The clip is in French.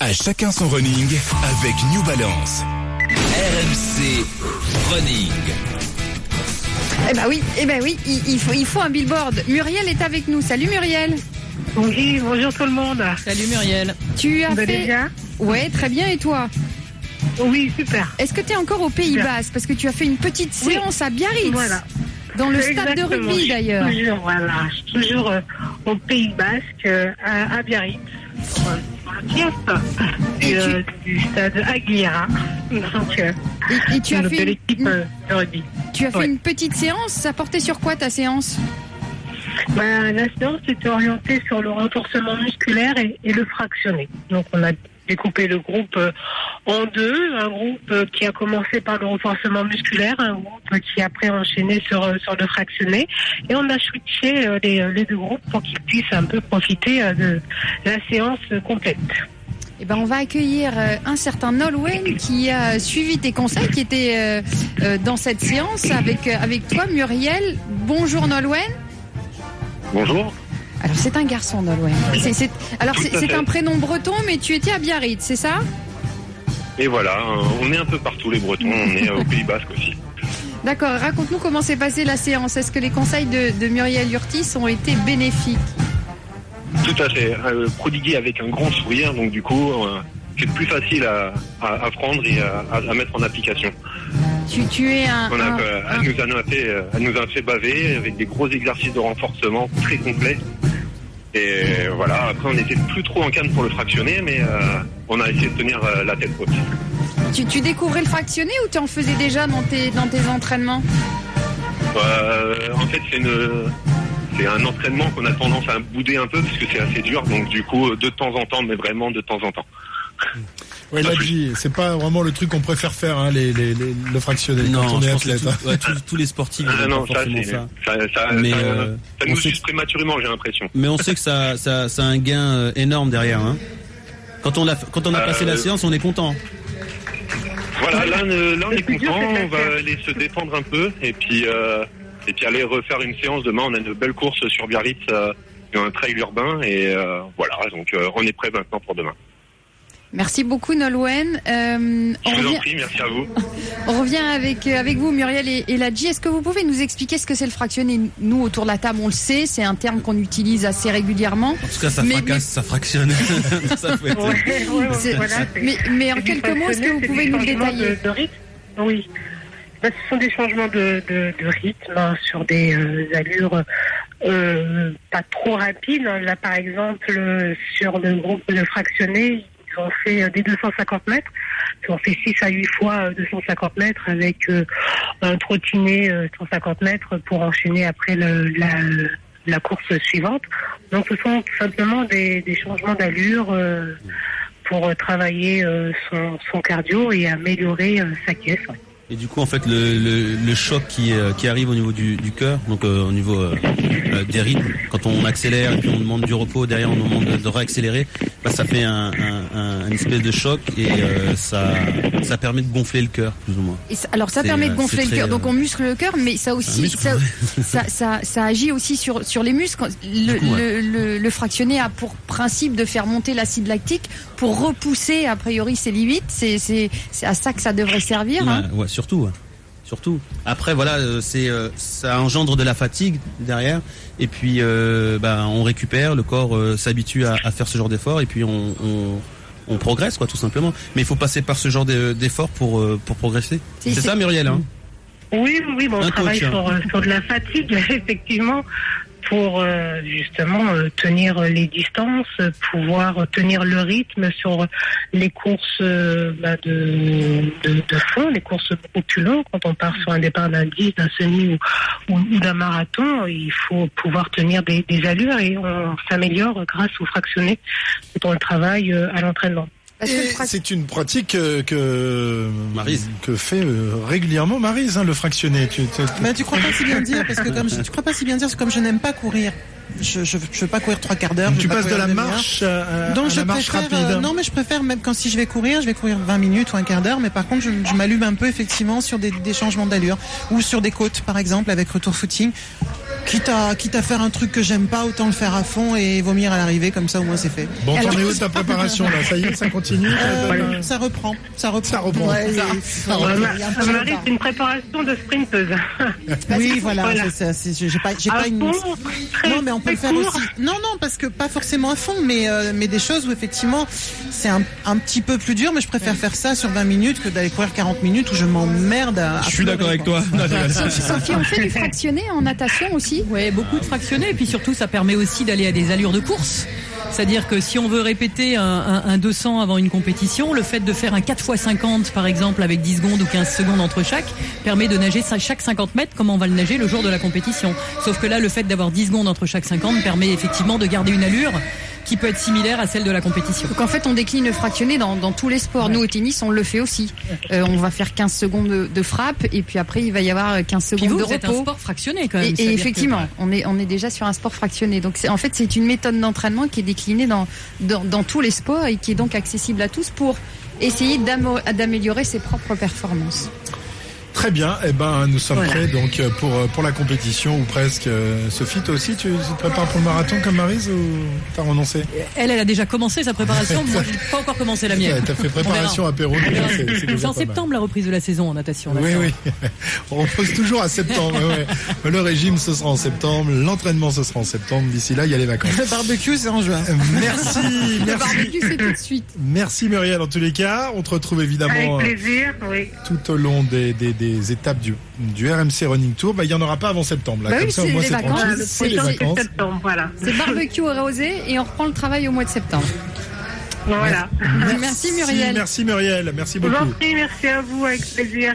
À chacun son running avec New Balance. RMC Running. Eh ben oui, eh ben oui, il, il faut, il faut un billboard. Muriel est avec nous. Salut Muriel. Oui, bonjour tout le monde. Salut Muriel. Tu as Vous allez fait. bien Ouais, très bien. Et toi? Oui, super. Est-ce que tu es encore au Pays. Basque? Parce que tu as fait une petite Oui. séance à Biarritz. Voilà. Dans le stade de rugby d'ailleurs. Toujours, voilà, toujours euh, au Pays Basque, euh, à, à Biarritz, euh, dans le du, tu- du stade Aguilera. Donc, Et, et tu as fait, une, l'équipe de rugby. tu as fait ouais. une petite séance. Ça portait sur quoi ta séance? Bah, la séance était orientée sur le renforcement musculaire et, et le fractionné. Donc, on a découpé le groupe euh, en deux. Un groupe euh, qui a commencé par le renforcement musculaire, un groupe qui a après enchaîné sur, euh, sur le fractionné. Et on a switché les, les deux groupes pour qu'ils puissent un peu profiter de la séance complète. Eh ben, on va accueillir un certain Nolwenn qui a suivi tes conseils, qui était dans cette séance avec, avec toi, Muriel. Bonjour Nolwenn. Bonjour. Alors c'est un garçon Nolwenn. C'est- c'est- alors c'est un prénom breton, mais tu étais à Biarritz, c'est ça? Et voilà, euh, on est un peu partout les Bretons, on est au Pays Basque aussi. D'accord, raconte-nous comment s'est passée la séance. Est-ce que les conseils de, de Muriel Urtis ont été bénéfiques? Tout à fait, euh, prodigué avec un grand sourire, donc du coup, euh, c'est plus facile à, à, à prendre et à, mettre en application. tu, tu es un... On a, un- un- elle, nous a fait, elle nous a fait baver avec des gros exercices de renforcement très complets. Et voilà, après on n'était plus trop en canne pour le fractionner, mais euh, on a essayé de tenir euh, la tête haute. tu, tu découvrais le fractionné ou tu en faisais déjà dans tes, dans tes entraînements? Euh, en fait, c'est une... C'est un entraînement qu'on a tendance à bouder un peu parce que c'est assez dur, donc du coup, de temps en temps, mais vraiment de temps en temps. Ouais, il a dit, c'est pas vraiment le truc qu'on préfère faire, hein, les, les, les- le fractionné quand Non, on je est athlète. tout- ouais, tous, tous les sportifs Ah non, ça, ça. ça, ça, Mais, ça- euh, ça on nous sait suce que- prématurément, j'ai l'impression. Mais on sait que ça, ça, ça a un gain euh, énorme derrière. Hein. Quand on a, quand on a Euh, passé la séance, on est content. Voilà, là, euh, là on est content, on va aller se détendre un peu et puis, euh, et puis aller refaire une séance demain. On a une belle course sur Biarritz, euh, un trail urbain et euh, voilà, donc euh, on est prêt maintenant pour demain. Merci beaucoup Nolwenn. Euh, on, Je vous en revient, prie, merci à vous. on revient avec, euh, avec vous Muriel et, et Ladji. Est-ce que vous pouvez nous expliquer ce que c'est le fractionné? Nous autour de la table on le sait, c'est un terme qu'on utilise assez régulièrement. En tout cas, ça Mais- fracasse, ça fractionne. ça faut être- Ouais, ouais, ouais, C'est- voilà, c'est- Mais, mais en quelques mots, est-ce que vous pouvez nous le détailler? de, de rythme? Oui. Ben, ce sont des changements de, de, de rythme hein, sur des euh, allures euh, pas trop rapides. hein. Là, par exemple, euh, sur le groupe de fractionnés, ils ont fait euh, des 250 mètres. Ils ont fait 6 à 8 fois euh, 250 mètres avec euh, un trottinet euh, 150 mètres pour enchaîner après la, course suivante. Donc, ce sont simplement des, changements d'allure. euh, pour euh, travailler euh, son, cardio et améliorer euh, sa caisse. Et du coup, en fait, le, choc qui, euh, arrive au niveau du, cœur, donc euh, au niveau euh, euh, des rythmes, quand on accélère et puis on demande du repos, derrière on demande de, de réaccélérer, bah, ça fait un, un, un- une espèce de choc et euh, ça, ça permet de gonfler le cœur, plus ou moins. Et ça- alors ça permet de euh, gonfler c'est le cœur, donc on muscle le cœur, mais ça aussi, ça, ça, ça, ça agit aussi sur, sur les muscles. Le, Du coup, ouais. le, le, le fractionné a pour principe de faire monter l'acide lactique pour repousser a priori ses limites. C'est c'est- c'est à ça que ça devrait servir. hein. Ouais, ouais, surtout. Surtout. Après, voilà, euh, c'est euh, ça engendre de la fatigue derrière, et puis euh, bah, on récupère, le corps euh, s'habitue à, à faire ce genre d'effort, et puis on, on, on progresse, quoi, tout simplement. Mais il faut passer par ce genre de- d'effort pour pour progresser. C'est- ça, Muriel. Hein? Oui, oui, bon, on Un travaille coach, hein. sur, sur de la fatigue, effectivement, pour euh, justement euh, tenir les distances, pouvoir tenir le rythme sur les courses euh, bah, de, de, fond, les courses beaucoup. Quand on part sur un départ d'un 10, d'un semi ou, d'un marathon, il faut pouvoir tenir des, allures et on s'améliore grâce au fractionné on le travaille à l'entraînement. C'est une pratique euh, que Maryse. que fait euh, régulièrement Marise, hein, le fractionné. Tu, tu- Mais tu crois pas si bien dire parce que comme je, tu crois pas si bien dire parce que comme je n'aime pas courir, je je, je veux pas courir trois quarts d'heure. je tu passes de la marche à, à- Donc à je la marche préfère rapide. euh, non mais je préfère même quand si je vais courir, je vais courir 20 minutes ou un quart d'heure mais par contre je, je m'allume un peu effectivement sur des, des changements d'allure ou sur des côtes par exemple avec retour footing. Quitte à, quitte à faire un truc que j'aime pas, autant le faire à fond et vomir à l'arrivée, comme ça au moins c'est fait. Bon, t'en es où ta préparation là? Ça y est, ça continue Euh, ça reprend, ça reprend. Ça reprend. Ouais, Ça- ça ouais, reprend. Marie, c'est une préparation de sprinteuse. Oui, voilà, Voilà. J'ai pas, pas une. fond, Non, mais on peut le faire court. aussi. Non, non, parce que pas forcément à fond, mais euh, mais des choses où effectivement c'est un, un petit peu plus dur, mais je préfère faire ça sur 20 minutes que d'aller courir 40 minutes où je m'emmerde. à- à Je suis d'accord avec toi. Sophie, on fait du fractionné en natation aussi Ouais, beaucoup de fractionnés et puis surtout ça permet aussi d'aller à des allures de course. C'est-à-dire que si on veut répéter un, un- un 200 avant une compétition, le fait de faire un 4 x 50 par exemple avec 10 secondes ou 15 secondes entre chaque permet de nager chaque 50 mètres comme on va le nager le jour de la compétition. Sauf que là le fait d'avoir 10 secondes entre chaque 50 permet effectivement de garder une allure qui peut être similaire à celle de la compétition. Donc en fait, on décline le fractionné dans, dans tous les sports. Nous, au tennis, on le fait aussi. Euh, on va faire 15 secondes de, de frappe et puis après, il va y avoir 15 Puis secondes vous, de vous êtes un repos. sport fractionné quand même. Et, et c'est-à-dire que- effectivement, on est on est déjà sur un sport fractionné. Donc c'est en fait c'est une méthode d'entraînement qui est déclinée dans, dans dans tous les sports et qui est donc accessible à tous pour essayer d'améliorer ses propres performances. Très bien, eh ben nous sommes Voilà. prêts donc euh, pour euh, pour la compétition ou presque. Euh, Sophie, toi aussi, tu, tu te prépares pour le marathon comme Marise ou t'as renoncé Elle, elle a déjà commencé sa préparation. Moi, j'ai pas encore commencé la mienne. T'as fait préparation On apéro. c'est- en septembre la reprise de la saison en natation. Oui, oui. On repose toujours à septembre. ouais. Le régime, ce sera en septembre. L'entraînement, ce sera en septembre. D'ici là, il y a les vacances. Le barbecue, c'est en juin. Merci, Le merci. barbecue, c'est tout de suite. Merci Muriel en tous les cas. On te retrouve Avec évidemment euh, plaisir, oui. tout au long des, des, des étapes du, du RMC Running Tour. Bah, il n'y en aura pas avant septembre. Là. Bah Comme oui, ça, au c'est moins, les c'est vacances. tranquille. Le C'est les prochain, c'est vacances. septembre, voilà. C'est barbecue arrosé et on reprend le travail au mois de septembre. Voilà. Merci Muriel. Merci Muriel. Merci Je vous en beaucoup. prie, merci à vous, avec plaisir.